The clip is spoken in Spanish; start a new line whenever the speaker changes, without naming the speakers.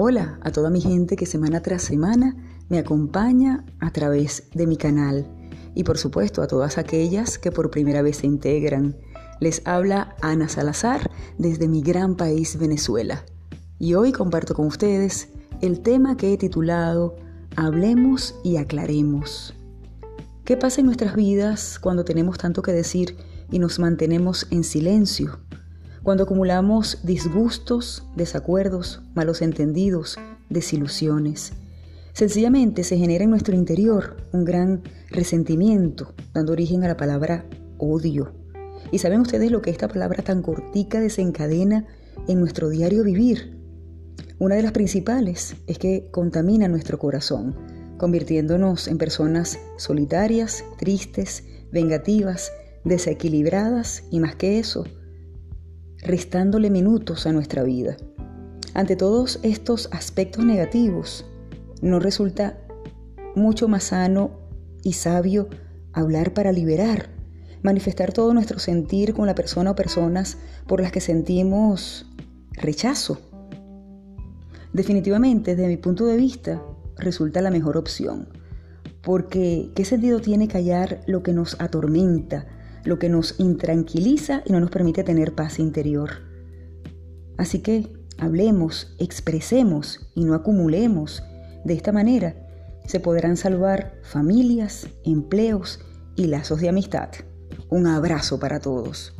Hola a toda mi gente que semana tras semana me acompaña a través de mi canal y por supuesto a todas aquellas que por primera vez se integran. Les habla Ana Salazar desde mi gran país Venezuela y hoy comparto con ustedes el tema que he titulado Hablemos y aclaremos. ¿Qué pasa en nuestras vidas cuando tenemos tanto que decir y nos mantenemos en silencio? Cuando acumulamos disgustos, desacuerdos, malos entendidos, desilusiones. Sencillamente se genera en nuestro interior un gran resentimiento, dando origen a la palabra odio. ¿Y saben ustedes lo que esta palabra tan cortica desencadena en nuestro diario vivir? Una de las principales es que contamina nuestro corazón, convirtiéndonos en personas solitarias, tristes, vengativas, desequilibradas y más que eso, restándole minutos a nuestra vida. Ante todos estos aspectos negativos, ¿no resulta mucho más sano y sabio hablar para liberar, manifestar todo nuestro sentir con la persona o personas por las que sentimos rechazo? Definitivamente, desde mi punto de vista, resulta la mejor opción, porque ¿qué sentido tiene callar lo que nos atormenta, lo que nos intranquiliza y no nos permite tener paz interior. Así que hablemos, expresemos y no acumulemos. De esta manera se podrán salvar familias, empleos y lazos de amistad. Un abrazo para todos.